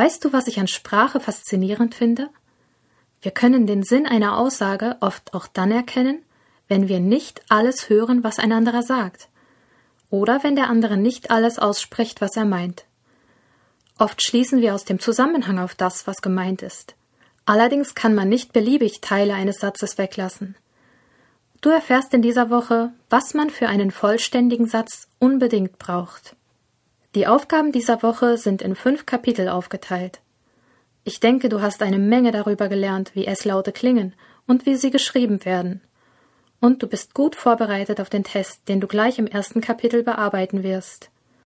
Weißt du, was ich an Sprache faszinierend finde? Wir können den Sinn einer Aussage oft auch dann erkennen, wenn wir nicht alles hören, was ein anderer sagt, oder wenn der andere nicht alles ausspricht, was er meint. Oft schließen wir aus dem Zusammenhang auf das, was gemeint ist. Allerdings kann man nicht beliebig Teile eines Satzes weglassen. Du erfährst in dieser Woche, was man für einen vollständigen Satz unbedingt braucht. Die Aufgaben dieser Woche sind in fünf Kapitel aufgeteilt. Ich denke, du hast eine Menge darüber gelernt, wie S-Laute klingen und wie sie geschrieben werden. Und du bist gut vorbereitet auf den Test, den du gleich im ersten Kapitel bearbeiten wirst.